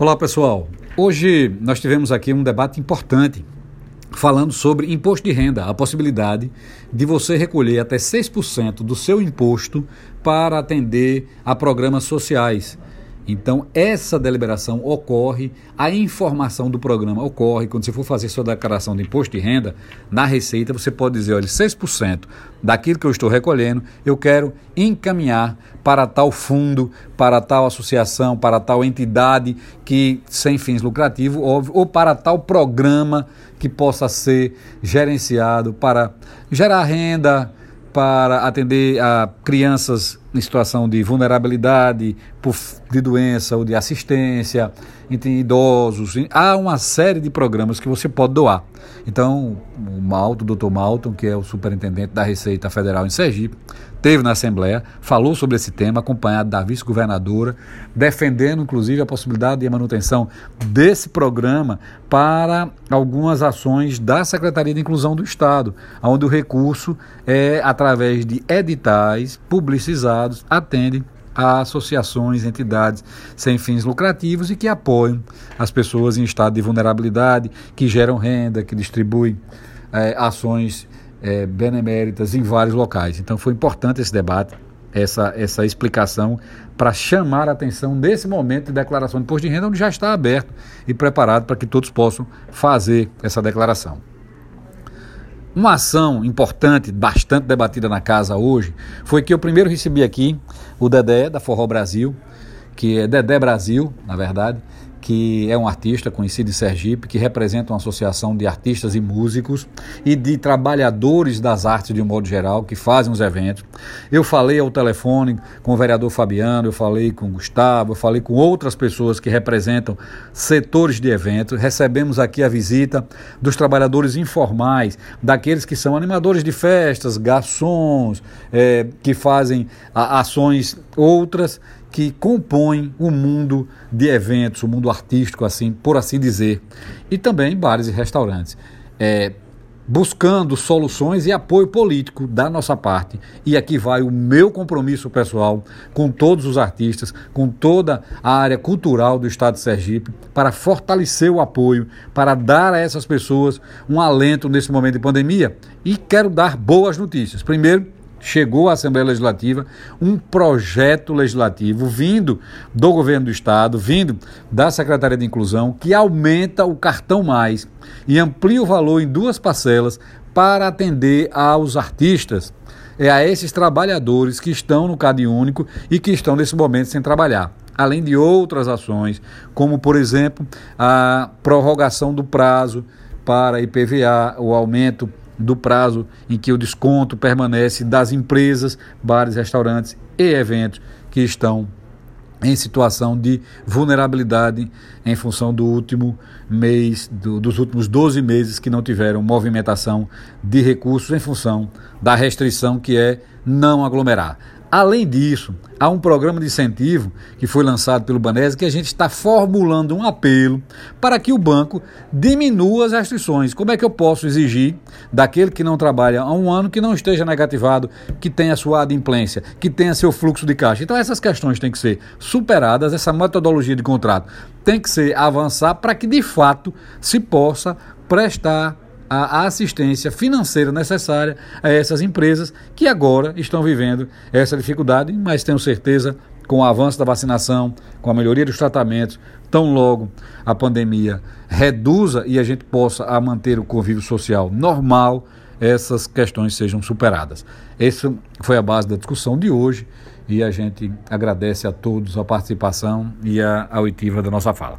Olá pessoal, hoje nós tivemos aqui um debate importante falando sobre imposto de renda, a possibilidade de você recolher até 6% do seu imposto para atender a programas sociais. Então, essa deliberação ocorre, a informação do programa ocorre. Quando você for fazer sua declaração de imposto de renda, na Receita, você pode dizer: olha, 6% daquilo que eu estou recolhendo, eu quero encaminhar para tal fundo, para tal associação, para tal entidade que sem fins lucrativos, óbvio, ou para tal programa que possa ser gerenciado para gerar renda, para atender a crianças em situação de vulnerabilidade, de doença ou de assistência, entre idosos. Há uma série de programas que você pode doar. Então, o Malton, o Dr. Malton, que é o superintendente da Receita Federal em Sergipe, teve na Assembleia, falou sobre esse tema, acompanhado da vice-governadora, defendendo inclusive a possibilidade de manutenção desse programa para algumas ações da Secretaria de Inclusão do Estado, onde o recurso é através de editais publicizados, atende a associações, entidades sem fins lucrativos e que apoiam as pessoas em estado de vulnerabilidade, que geram renda, que distribuem é, ações é, beneméritas em vários locais. Então foi importante esse debate, essa, essa explicação, para chamar a atenção nesse momento de declaração de imposto de renda, onde já está aberto e preparado para que todos possam fazer essa declaração. Uma ação importante, bastante debatida na casa hoje, foi que eu primeiro recebi aqui o Dedé, da Forró Brasil, que é Dedé Brasil, na verdade, que é um artista conhecido em Sergipe, que representa uma associação de artistas e músicos e de trabalhadores das artes de um modo geral, que fazem os eventos. Eu falei ao telefone com o vereador Fabiano, eu falei com o Gustavo, eu falei com outras pessoas que representam setores de eventos. Recebemos aqui a visita dos trabalhadores informais, daqueles que são animadores de festas, garçons, é, que fazem a, ações outras que compõem o mundo de eventos, o mundo artístico, assim, por assim dizer, e também bares e restaurantes. É, buscando soluções e apoio político da nossa parte. E aqui vai o meu compromisso pessoal com todos os artistas, com toda a área cultural do Estado de Sergipe, para fortalecer o apoio, para dar a essas pessoas um alento nesse momento de pandemia. E quero dar boas notícias. Primeiro, chegou à Assembleia Legislativa um projeto legislativo vindo do governo do estado, vindo da Secretaria de Inclusão, que aumenta o cartão mais e amplia o valor em duas parcelas para atender aos artistas, é a esses trabalhadores que estão no Cade Único e que estão nesse momento sem trabalhar. Além de outras ações, como por exemplo a prorrogação do prazo para IPVA, o aumento do prazo em que o desconto permanece das empresas, bares, restaurantes e eventos que estão em situação de vulnerabilidade em função do último mês, do, dos últimos 12 meses que não tiveram movimentação de recursos em função da restrição que é não aglomerar. Além disso, há um programa de incentivo que foi lançado pelo Banese que a gente está formulando um apelo para que o banco diminua as restrições. Como é que eu posso exigir daquele que não trabalha há um ano que não esteja negativado, que tenha sua adimplência, que tenha seu fluxo de caixa? Então essas questões têm que ser superadas, essa metodologia de contrato tem que ser avançar para que de fato se possa prestar a assistência financeira necessária a essas empresas que agora estão vivendo essa dificuldade, mas tenho certeza com o avanço da vacinação, com a melhoria dos tratamentos, tão logo a pandemia reduza e a gente possa a manter o convívio social normal, essas questões sejam superadas. Essa foi a base da discussão de hoje e a gente agradece a todos a participação e a auditiva da nossa fala.